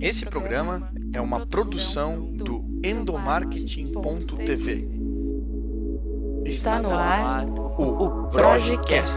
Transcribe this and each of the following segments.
Esse programa é uma produção do endomarketing.tv. Está no ar o Projecast.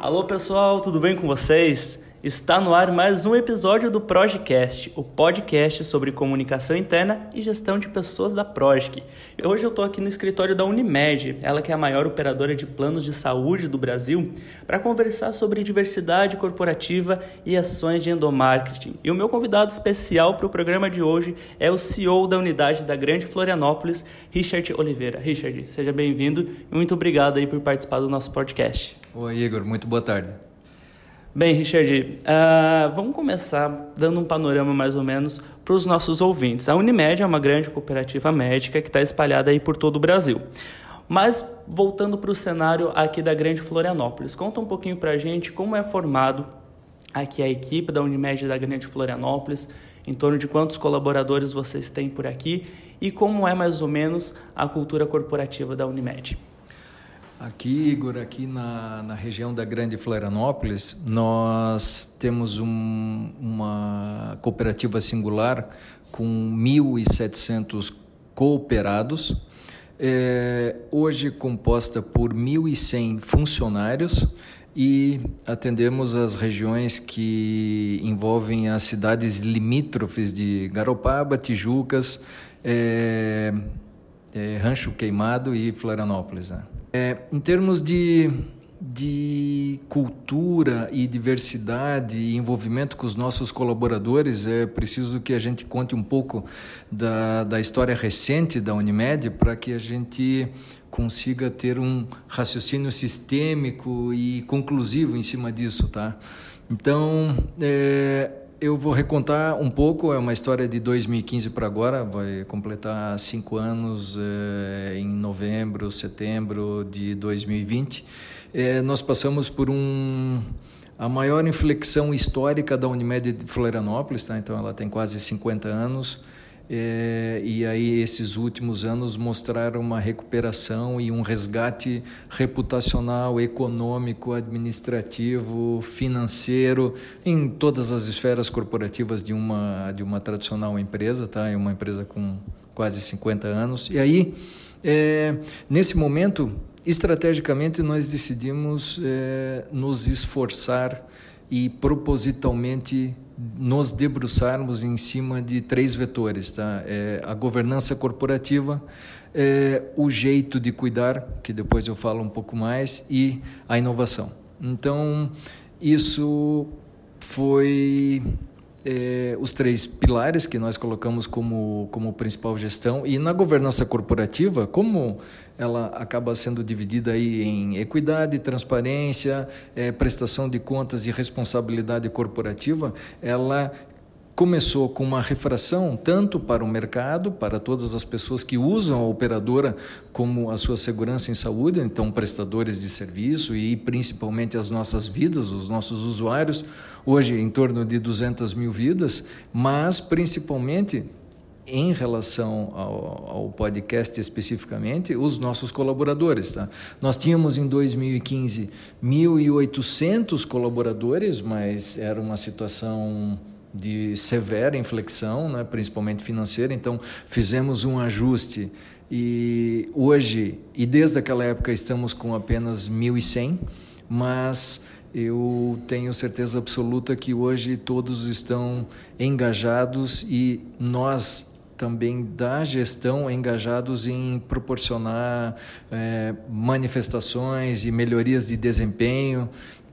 Alô pessoal, tudo bem com vocês? Está no ar mais um episódio do Projecast, o podcast sobre comunicação interna e gestão de pessoas da Progic. Hoje eu estou aqui no escritório da Unimed, ela que é a maior operadora de planos de saúde do Brasil, para conversar sobre diversidade corporativa e ações de endomarketing. E o meu convidado especial para o programa de hoje é o CEO da unidade da Grande Florianópolis, Richard Oliveira. Richard, seja bem-vindo e muito obrigado aí por participar do nosso podcast. Oi, Igor, muito boa tarde. Bem, Richard, uh, vamos começar dando um panorama mais ou menos para os nossos ouvintes. A Unimed é uma grande cooperativa médica que está espalhada aí por todo o Brasil. Mas voltando para o cenário aqui da Grande Florianópolis, conta um pouquinho para a gente como é formado aqui a equipe da Unimed da Grande Florianópolis, em torno de quantos colaboradores vocês têm por aqui e como é mais ou menos a cultura corporativa da Unimed. Aqui, Igor, aqui na, na região da Grande Florianópolis, nós temos um, uma cooperativa singular com 1.700 cooperados, é, hoje composta por 1.100 funcionários e atendemos as regiões que envolvem as cidades limítrofes de Garopaba, Tijucas, é, é, Rancho Queimado e Florianópolis. Né? É, em termos de, de cultura e diversidade e envolvimento com os nossos colaboradores, é preciso que a gente conte um pouco da, da história recente da Unimed para que a gente consiga ter um raciocínio sistêmico e conclusivo em cima disso, tá? Então, é, eu vou recontar um pouco, é uma história de 2015 para agora, vai completar cinco anos é, em novembro, setembro de 2020. É, nós passamos por um a maior inflexão histórica da Unimed de Florianópolis, tá? então ela tem quase 50 anos. É, e aí esses últimos anos mostraram uma recuperação e um resgate reputacional, econômico, administrativo, financeiro em todas as esferas corporativas de uma de uma tradicional empresa, tá? É uma empresa com quase 50 anos. E aí é, nesse momento, estrategicamente nós decidimos é, nos esforçar e propositalmente nos debruçarmos em cima de três vetores, tá? É a governança corporativa, é o jeito de cuidar, que depois eu falo um pouco mais, e a inovação. Então, isso foi é, os três pilares que nós colocamos como, como principal gestão. E na governança corporativa, como ela acaba sendo dividida aí em equidade, transparência, é, prestação de contas e responsabilidade corporativa, ela começou com uma refração tanto para o mercado, para todas as pessoas que usam a operadora como a sua segurança em saúde, então prestadores de serviço e principalmente as nossas vidas, os nossos usuários, hoje em torno de 200 mil vidas, mas principalmente em relação ao, ao, podcast especificamente, os nossos colaboradores. Tá? Nós tínhamos em 2015 1.800 colaboradores, mas era uma situação de severa inflexão, né, principalmente financeira. Então, fizemos um ajuste e hoje, e desde aquela época, estamos com apenas 1.100, mas eu tenho certeza absoluta que hoje todos estão engajados e nós também da gestão engajados em proporcionar é, manifestações e melhorias de desempenho,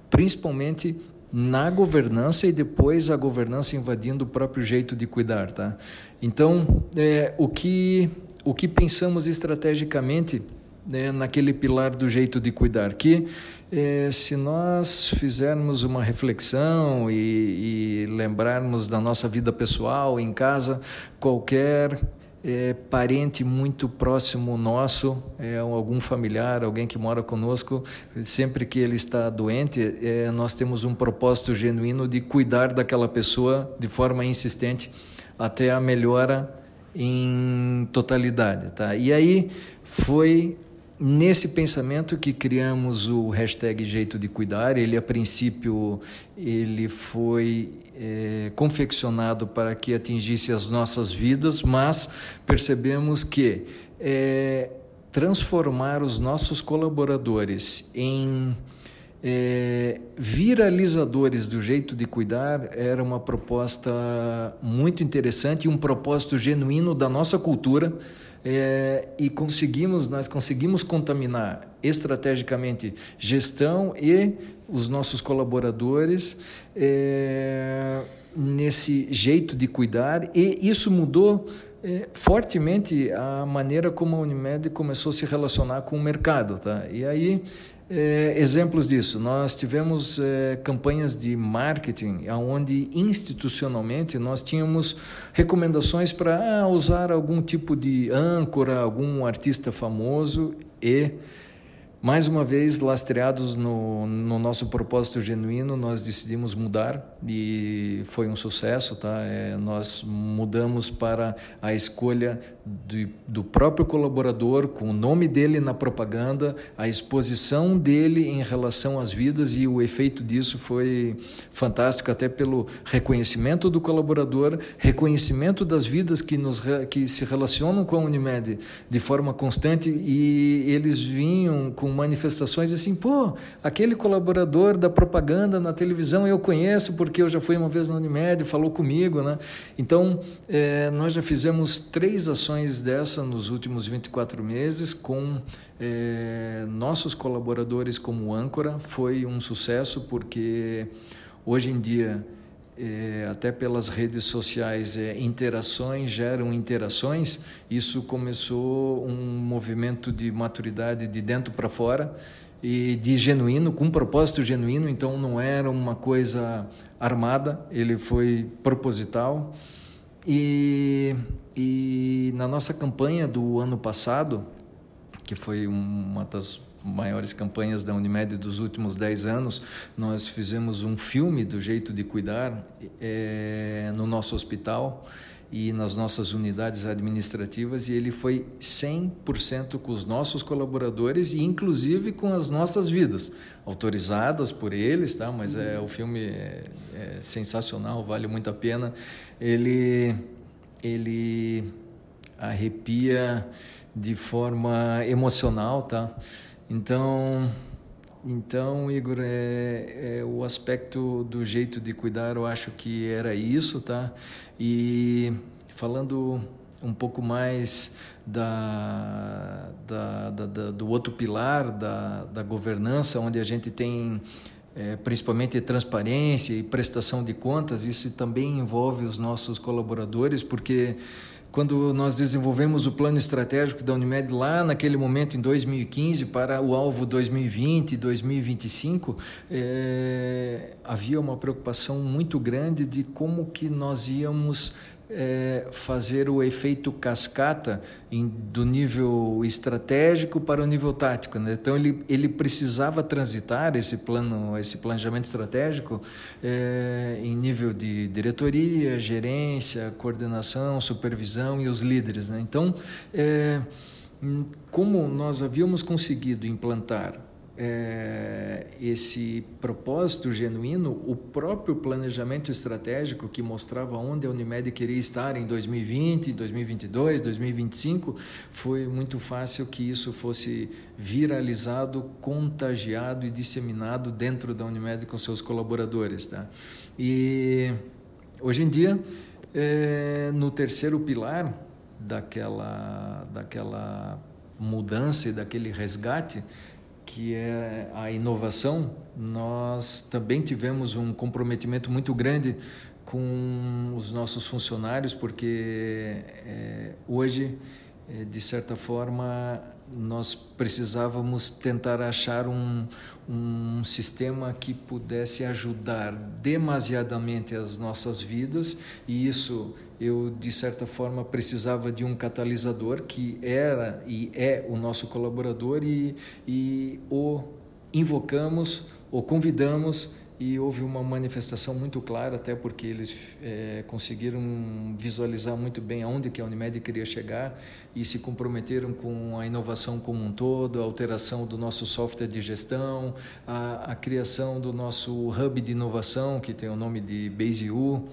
principalmente na governança e depois a governança invadindo o próprio jeito de cuidar, tá? Então, é, o que o que pensamos estrategicamente né, naquele pilar do jeito de cuidar, que é, se nós fizermos uma reflexão e, e lembrarmos da nossa vida pessoal em casa, qualquer é, parente muito próximo nosso, é, algum familiar, alguém que mora conosco, sempre que ele está doente, é, nós temos um propósito genuíno de cuidar daquela pessoa de forma insistente até a melhora em totalidade, tá? E aí foi nesse pensamento que criamos o hashtag Jeito de Cuidar. Ele, a princípio, ele foi é, confeccionado para que atingisse as nossas vidas, mas percebemos que é, transformar os nossos colaboradores em é, viralizadores do jeito de cuidar era uma proposta muito interessante e um propósito genuíno da nossa cultura. É, e conseguimos, nós conseguimos contaminar estrategicamente gestão e os nossos colaboradores é, nesse jeito de cuidar e isso mudou é, fortemente a maneira como a Unimed começou a se relacionar com o mercado, tá? E aí é, exemplos disso, nós tivemos é, campanhas de marketing onde institucionalmente nós tínhamos recomendações para ah, usar algum tipo de âncora, algum artista famoso e mais uma vez, lastreados no, no, nosso propósito genuíno, nós decidimos mudar e foi um sucesso. Tá? É, nós mudamos para a escolha de, do próprio colaborador, com o nome dele na propaganda, a exposição dele em relação às vidas e o efeito disso foi fantástico, até pelo reconhecimento do colaborador, reconhecimento das vidas que, nos, que se relacionam com a Unimed de forma constante e eles vinham com manifestações assim, pô, aquele colaborador da propaganda na televisão eu conheço porque eu já fui uma vez na Unimed, falou comigo, né? Então, é, nós já fizemos três ações dessa nos últimos 24 meses com é, nossos colaboradores como âncora. Foi um sucesso porque hoje em dia é, até pelas redes sociais, é, interações geram interações, isso começou um movimento de maturidade de dentro para fora e de genuíno, com um propósito genuíno, então não era uma coisa armada, ele foi proposital. E, e na nossa campanha do ano passado, que foi uma das maiores campanhas da Unimed dos últimos 10 anos, nós fizemos um filme do jeito de cuidar é, no nosso hospital e nas nossas unidades administrativas e ele foi 100% com os nossos colaboradores e inclusive com as nossas vidas, autorizadas por eles, tá? Mas é o filme é, é sensacional, vale muito a pena. Ele ele arrepia de forma emocional, tá? Então, então Igor, é, é, o aspecto do jeito de cuidar, eu acho que era isso, tá? E falando um pouco mais da, da, da, da do outro pilar da, da governança, onde a gente tem é, principalmente transparência e prestação de contas, isso também envolve os nossos colaboradores, porque quando nós desenvolvemos o plano estratégico da Unimed lá naquele momento, em 2015, para o alvo 2020, 2025, é, havia uma preocupação muito grande de como que nós íamos é, fazer o efeito cascata em, do nível estratégico para o nível tático. Né? Então ele, ele precisava transitar esse plano, esse planejamento estratégico é, em nível de diretoria, gerência, coordenação, supervisão e os líderes. Né? Então, é, como nós havíamos conseguido implantar é, esse propósito genuíno, o próprio planejamento estratégico que mostrava onde a Unimed queria estar em 2020, 2022, 2025, foi muito fácil que isso fosse viralizado, contagiado e disseminado dentro da Unimed com seus colaboradores. Tá? E hoje em dia, é, no terceiro pilar daquela, daquela mudança e daquele resgate, que é a inovação, nós também tivemos um comprometimento muito grande com os nossos funcionários, porque é, hoje, é, de certa forma, nós precisávamos tentar achar um, um sistema que pudesse ajudar demasiadamente as nossas vidas e isso eu de certa forma precisava de um catalisador que era e é o nosso colaborador e, e o invocamos, o convidamos e houve uma manifestação muito clara, até porque eles é, conseguiram visualizar muito bem aonde que a Unimed queria chegar e se comprometeram com a inovação como um todo, a alteração do nosso software de gestão, a, a criação do nosso hub de inovação, que tem o nome de BaseU,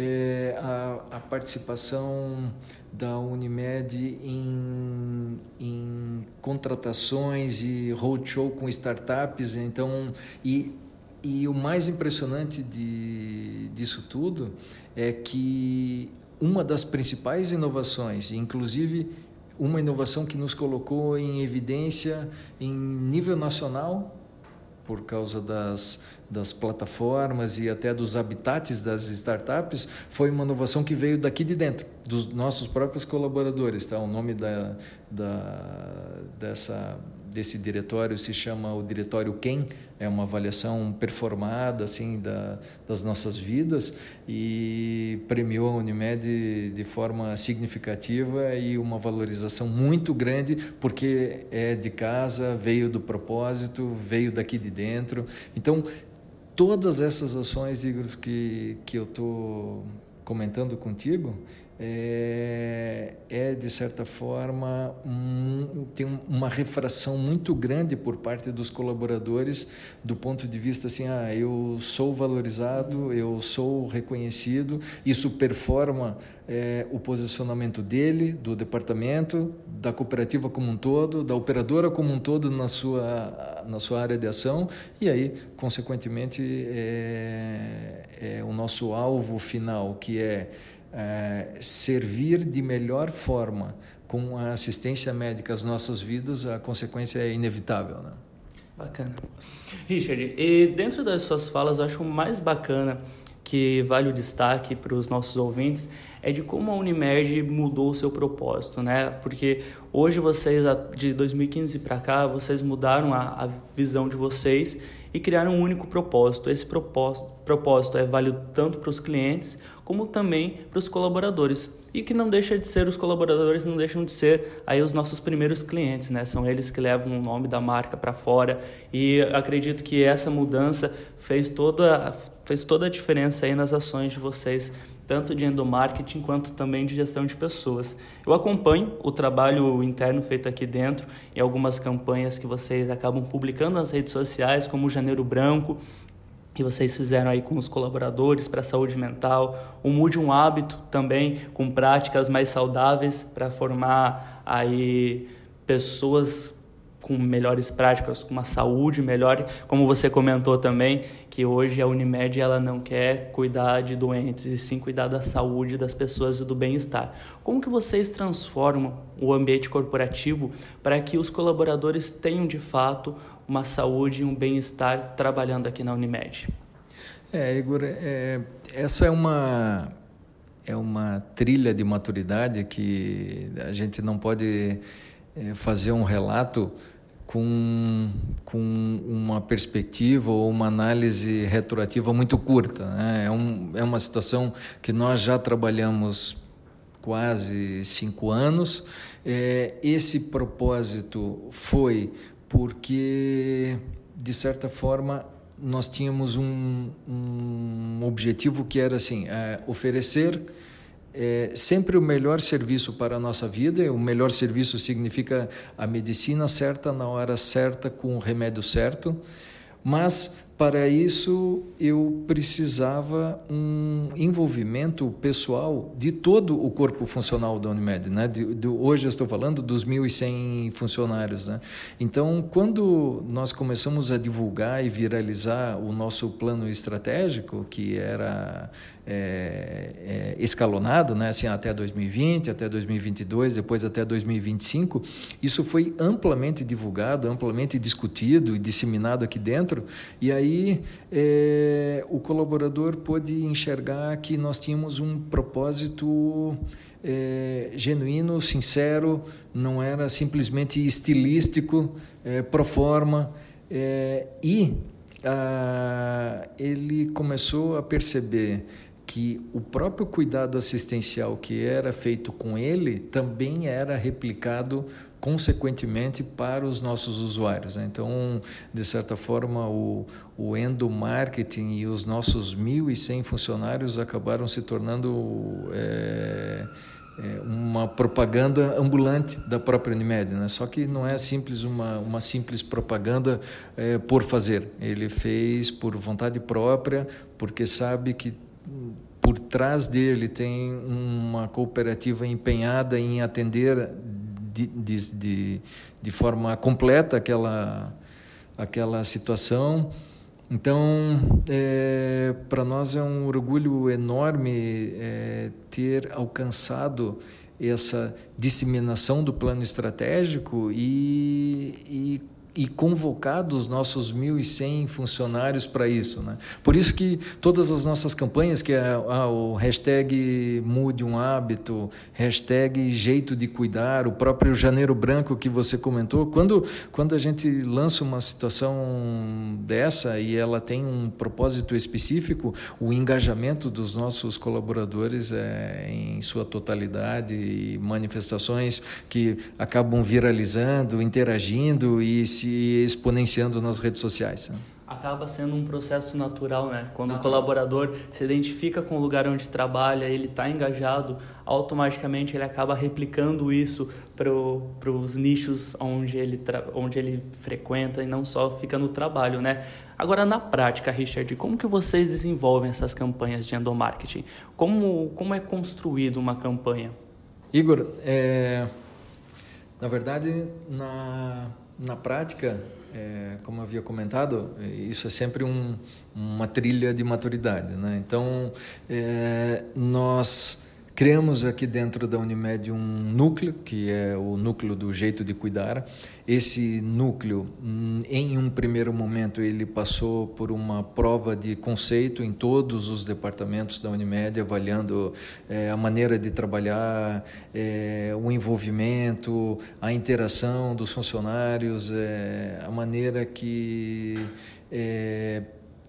é, a, a participação da Unimed em, em contratações e roadshow com startups. Então, e, e o mais impressionante de, disso tudo é que uma das principais inovações, inclusive uma inovação que nos colocou em evidência em nível nacional, por causa das, das plataformas e até dos habitats das startups, foi uma inovação que veio daqui de dentro, dos nossos próprios colaboradores. Tá? O nome da, da, dessa desse diretório se chama o diretório Quem é uma avaliação performada assim da, das nossas vidas e premiou a Unimed de forma significativa e uma valorização muito grande porque é de casa veio do propósito veio daqui de dentro então todas essas ações Igor que que eu estou comentando contigo é, é, de certa forma um, tem uma refração muito grande por parte dos colaboradores do ponto de vista assim ah eu sou valorizado eu sou reconhecido isso performa é, o posicionamento dele do departamento da cooperativa como um todo da operadora como um todo na sua na sua área de ação e aí consequentemente é, é o nosso alvo final que é é, servir de melhor forma com a assistência médica às nossas vidas, a consequência é inevitável. Né? Bacana. Richard, e dentro das suas falas, eu acho mais bacana que vale o destaque para os nossos ouvintes é de como a Unimed mudou o seu propósito, né? Porque hoje vocês, de 2015 para cá, vocês mudaram a, a visão de vocês e criaram um único propósito. Esse propósito é válido tanto para os clientes como também para os colaboradores. E que não deixa de ser, os colaboradores não deixam de ser aí os nossos primeiros clientes, né? São eles que levam o nome da marca para fora e acredito que essa mudança fez toda, fez toda a diferença aí nas ações de vocês tanto de endomarketing quanto também de gestão de pessoas. Eu acompanho o trabalho interno feito aqui dentro e algumas campanhas que vocês acabam publicando nas redes sociais, como o Janeiro Branco, que vocês fizeram aí com os colaboradores para a saúde mental, o Mude um Hábito também, com práticas mais saudáveis para formar aí pessoas com melhores práticas, com uma saúde melhor, como você comentou também, que hoje a Unimed ela não quer cuidar de doentes e sim cuidar da saúde das pessoas e do bem-estar. Como que vocês transformam o ambiente corporativo para que os colaboradores tenham de fato uma saúde e um bem-estar trabalhando aqui na Unimed? É, Igor, é, essa é uma é uma trilha de maturidade que a gente não pode é, fazer um relato com, com uma perspectiva ou uma análise retroativa muito curta. Né? É, um, é uma situação que nós já trabalhamos quase cinco anos. É, esse propósito foi porque, de certa forma, nós tínhamos um, um objetivo que era assim, é, oferecer é sempre o melhor serviço para a nossa vida. O melhor serviço significa a medicina certa, na hora certa, com o remédio certo. Mas para isso, eu precisava um envolvimento pessoal de todo o corpo funcional da Unimed. Né? De, de, hoje eu estou falando dos 1.100 funcionários. Né? Então, quando nós começamos a divulgar e viralizar o nosso plano estratégico, que era é, é, escalonado, né? assim, até 2020, até 2022, depois até 2025, isso foi amplamente divulgado, amplamente discutido e disseminado aqui dentro. E aí aí é, o colaborador pôde enxergar que nós tínhamos um propósito é, genuíno, sincero, não era simplesmente estilístico, é, pro forma, é, e a, ele começou a perceber que o próprio cuidado assistencial que era feito com ele também era replicado consequentemente para os nossos usuários. Né? Então, de certa forma, o, o endomarketing e os nossos 1.100 funcionários acabaram se tornando é, é, uma propaganda ambulante da própria Unimed. Né? Só que não é simples uma, uma simples propaganda é, por fazer. Ele fez por vontade própria, porque sabe que por trás dele tem uma cooperativa empenhada em atender de, de, de, de forma completa aquela, aquela situação. Então, é, para nós é um orgulho enorme é, ter alcançado essa disseminação do plano estratégico e, e e convocado os nossos 1.100 funcionários para isso. Né? Por isso que todas as nossas campanhas, que é ah, o hashtag mude um hábito, hashtag jeito de cuidar, o próprio janeiro branco que você comentou, quando, quando a gente lança uma situação dessa e ela tem um propósito específico, o engajamento dos nossos colaboradores é em sua totalidade e manifestações que acabam viralizando, interagindo e se se exponenciando nas redes sociais. Né? Acaba sendo um processo natural, né? Quando natural. o colaborador se identifica com o lugar onde trabalha, ele está engajado, automaticamente ele acaba replicando isso para os nichos onde ele, onde ele frequenta e não só fica no trabalho, né? Agora, na prática, Richard, como que vocês desenvolvem essas campanhas de endomarketing? Como, como é construído uma campanha? Igor, é, na verdade, na na prática, é, como havia comentado, isso é sempre um, uma trilha de maturidade. Né? Então, é, nós Criamos aqui dentro da Unimed um núcleo, que é o núcleo do jeito de cuidar. Esse núcleo, hum, em um primeiro momento, ele passou por uma prova de conceito em todos os departamentos da Unimed, avaliando é, a maneira de trabalhar, é, o envolvimento, a interação dos funcionários, é, a maneira que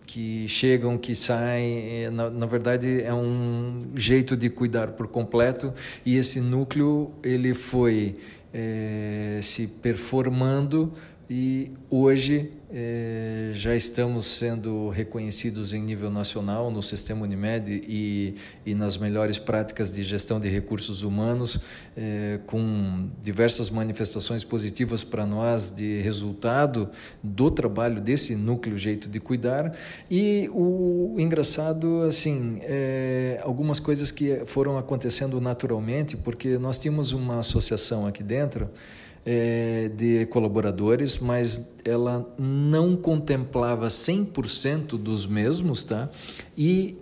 que chegam, que saem. É, na, na, verdade, é um jeito de cuidar por completo e esse núcleo ele foi é, se performando e hoje é, já estamos sendo reconhecidos em nível nacional no sistema Unimed e, e nas melhores práticas de gestão de recursos humanos, é, com diversas manifestações positivas para nós de resultado do trabalho desse núcleo Jeito de Cuidar. E o engraçado, assim, é, algumas coisas que foram acontecendo naturalmente, porque nós tínhamos uma associação aqui dentro é, de colaboradores, mas ela não contemplava 100% dos mesmos, tá? E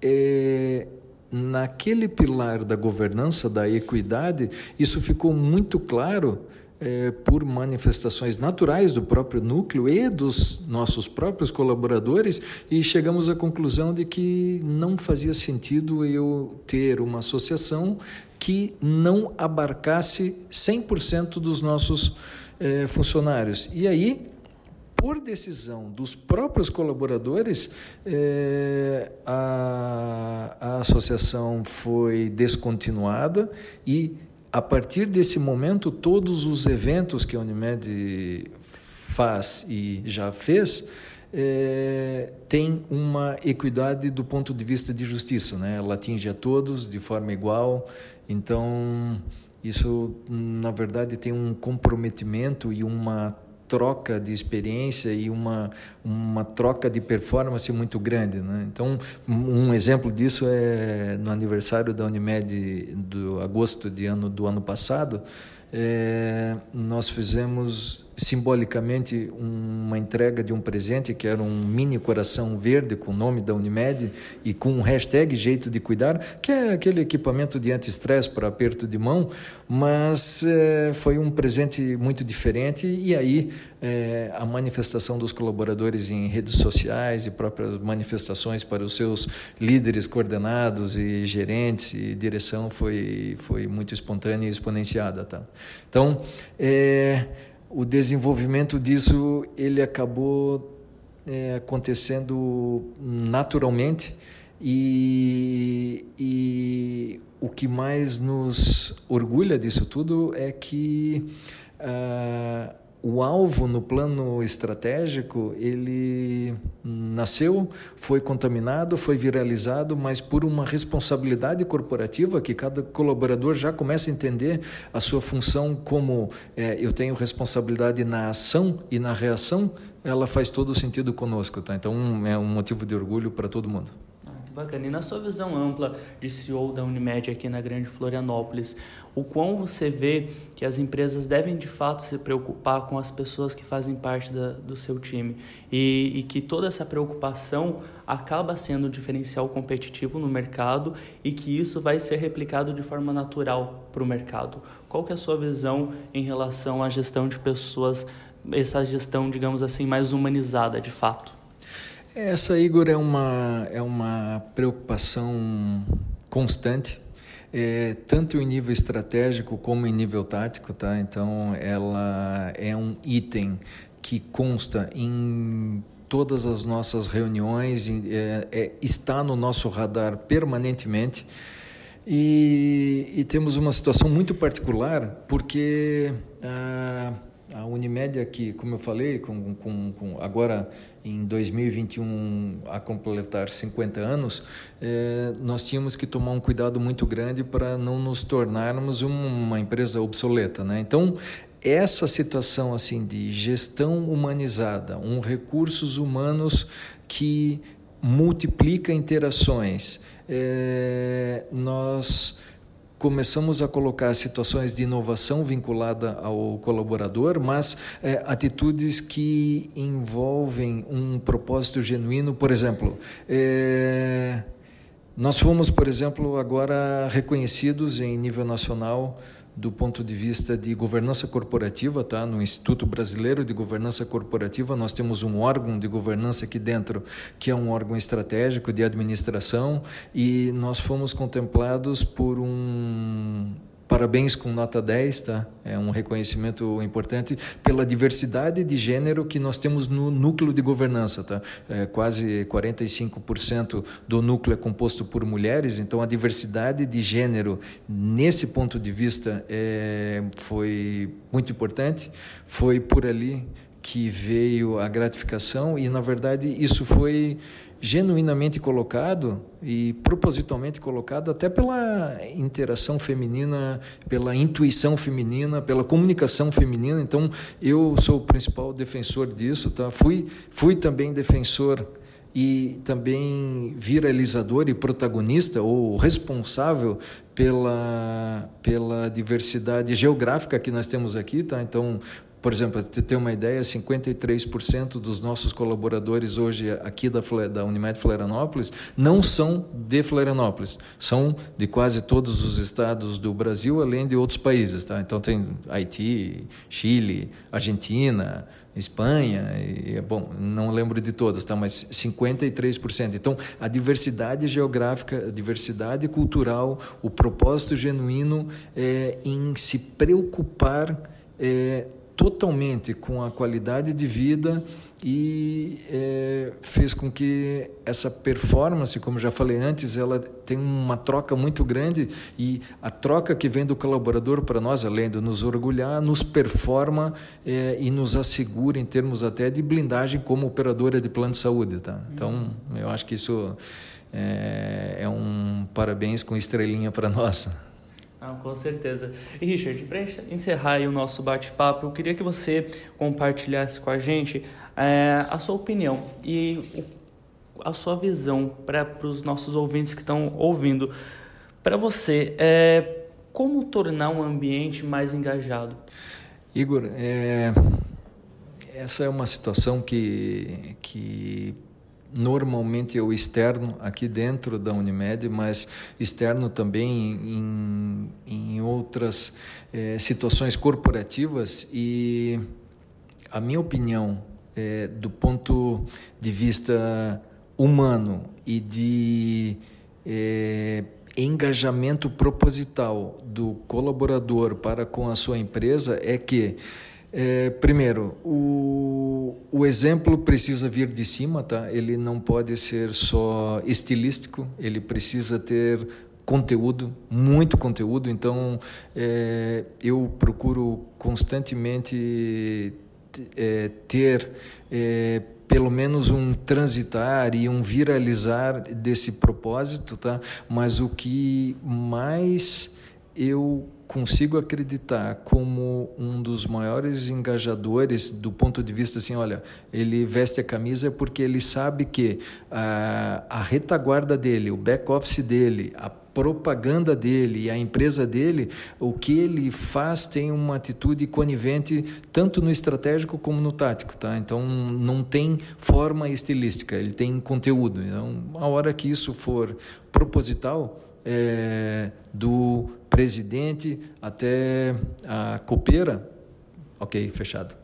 é, naquele pilar da governança da equidade, isso ficou muito claro é, por manifestações naturais do próprio núcleo e dos nossos próprios colaboradores e chegamos à conclusão de que não fazia sentido eu ter uma associação que não abarcasse 100% dos nossos é, funcionários. E aí, por decisão dos próprios colaboradores, é, a, a associação foi descontinuada e a partir desse momento, todos os eventos que a Unimed faz e já fez é, tem uma equidade do ponto de vista de justiça, né? Ela atinge a todos de forma igual. Então, isso na verdade tem um comprometimento e uma troca de experiência e uma, uma troca de performance muito grande. Né? Então, um exemplo disso é no aniversário da Unimed do agosto de ano, do ano passado, é, nós fizemos simbolicamente uma entrega de um presente que era um mini coração verde com o nome da Unimed e com um hashtag jeito de cuidar, que é aquele equipamento de anti-estresse para aperto de mão, mas é, foi um presente muito diferente e aí é, a manifestação dos colaboradores em redes sociais e próprias manifestações para os seus líderes coordenados e gerentes e direção foi, foi muito espontânea e exponenciada. Tá? Então, é, o desenvolvimento disso ele acabou é, acontecendo naturalmente e, e o que mais nos orgulha disso tudo é que uh, o alvo no plano estratégico ele nasceu, foi contaminado, foi viralizado, mas por uma responsabilidade corporativa que cada colaborador já começa a entender a sua função como é, eu tenho responsabilidade na ação e na reação, ela faz todo o sentido conosco, tá? Então é um motivo de orgulho para todo mundo. Bacana. E na sua visão ampla de CEO da Unimed aqui na Grande Florianópolis, o quão você vê que as empresas devem de fato se preocupar com as pessoas que fazem parte da, do seu time e, e, que toda essa preocupação acaba sendo um diferencial competitivo no mercado e que isso vai ser replicado de forma natural para o mercado? Qual que é a sua visão em relação à gestão de pessoas, essa gestão, digamos assim, mais humanizada de fato? Essa, Igor, é uma, é uma preocupação constante, é, tanto em nível estratégico como em nível tático, tá? Então, ela é um item que consta em todas as nossas reuniões, é, é, está no nosso radar permanentemente. E, e, temos uma situação muito particular, porque a, a Unimed aqui, como eu falei, com, com, com agora em 2021 a completar 50 anos, eh, nós tínhamos que tomar um cuidado muito grande para não nos tornarmos uma empresa obsoleta, né? Então essa situação assim de gestão humanizada, um recursos humanos que multiplica interações, eh, nós começamos a colocar situações de inovação vinculada ao colaborador, mas é, atitudes que envolvem um propósito genuíno. Por exemplo, é, nós fomos, por exemplo, agora reconhecidos em nível nacional do ponto de vista de governança corporativa, tá? No Instituto Brasileiro de Governança Corporativa, nós temos um órgão de governança aqui dentro, que é um órgão estratégico de administração, e nós fomos contemplados por um Parabéns com nota 10, tá? É um reconhecimento importante pela diversidade de gênero que nós temos no núcleo de governança, tá? É, quase 45% do núcleo é composto por mulheres, então a diversidade de gênero nesse ponto de vista é, foi muito importante. Foi por ali que veio a gratificação e na verdade isso foi genuinamente colocado e propositalmente colocado até pela interação feminina, pela intuição feminina, pela comunicação feminina. Então, eu sou o principal defensor disso, tá? Fui fui também defensor e também viralizador e protagonista ou responsável pela, pela diversidade geográfica que nós temos aqui, tá? Então, por exemplo, para ter uma ideia, 53% dos nossos colaboradores hoje aqui da, da Unimed Florianópolis não são de Florianópolis, são de quase todos os estados do Brasil, além de outros países. Tá? Então tem Haiti, Chile, Argentina, Espanha, e, bom, não lembro de todas, tá? mas 53%. Então, a diversidade geográfica, a diversidade cultural, o propósito genuíno é, em se preocupar é, totalmente com a qualidade de vida e é, fez com que essa performance, como já falei antes, ela tem uma troca muito grande e a troca que vem do colaborador para nós, além de nos orgulhar, nos performa é, e nos assegura em termos até de blindagem como operadora de plano de saúde, tá? Então, eu acho que isso é, é um parabéns com estrelinha para nós. Ah, com certeza. E Richard, para encerrar o nosso bate-papo, eu queria que você compartilhasse com a gente é, a sua opinião e a sua visão para os nossos ouvintes que estão ouvindo. Para você, é, como tornar um ambiente mais engajado? Igor, é, essa é uma situação que, que normalmente eu externo aqui dentro da Unimed, mas externo também em, em outras é, situações corporativas. E a minha opinião é, do ponto de vista humano e de é, engajamento proposital do colaborador para com a sua empresa é que é, primeiro, o, o exemplo precisa vir de cima, tá? Ele não pode ser só estilístico, ele precisa ter conteúdo, muito conteúdo. Então, é, eu procuro constantemente é, ter pelo menos um transitar e um viralizar desse propósito, tá? Mas o que mais eu consigo acreditar como um dos maiores engajadores do ponto de vista assim, olha, ele veste a camisa porque ele sabe que a, a retaguarda dele, o back office dele, a propaganda dele e a empresa dele, o que ele faz tem uma atitude conivente tanto no estratégico como no tático, tá? Então não tem forma estilística, ele tem conteúdo. Então, a hora que isso for proposital, é, do presidente até a copeira, ok, fechado.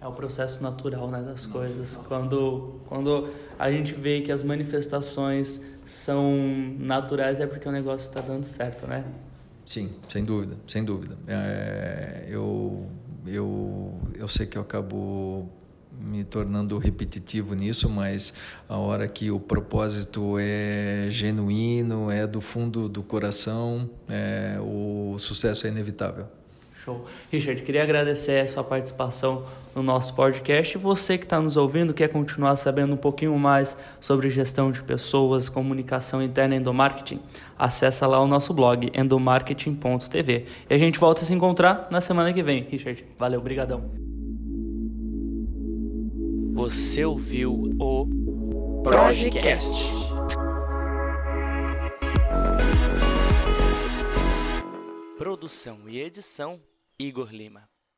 É o processo natural né, das coisas. Quando, quando a gente vê que as manifestações são naturais é porque o negócio está dando certo, né? Sim, sem dúvida, sem dúvida. É, eu, eu, eu sei que eu acabo me tornando repetitivo nisso, mas a hora que o propósito é genuíno, é do fundo do coração, é, o sucesso é inevitável. Show. Richard, queria agradecer a sua participação no nosso podcast. Você que está nos ouvindo, quer continuar sabendo um pouquinho mais sobre gestão de pessoas, comunicação interna e endomarketing? Acesse lá o nosso blog, endomarketing.tv. E a gente volta a se encontrar na semana que vem. Richard, valeu, brigadão. Você ouviu o Projecast. Produção e edição Igor Lima.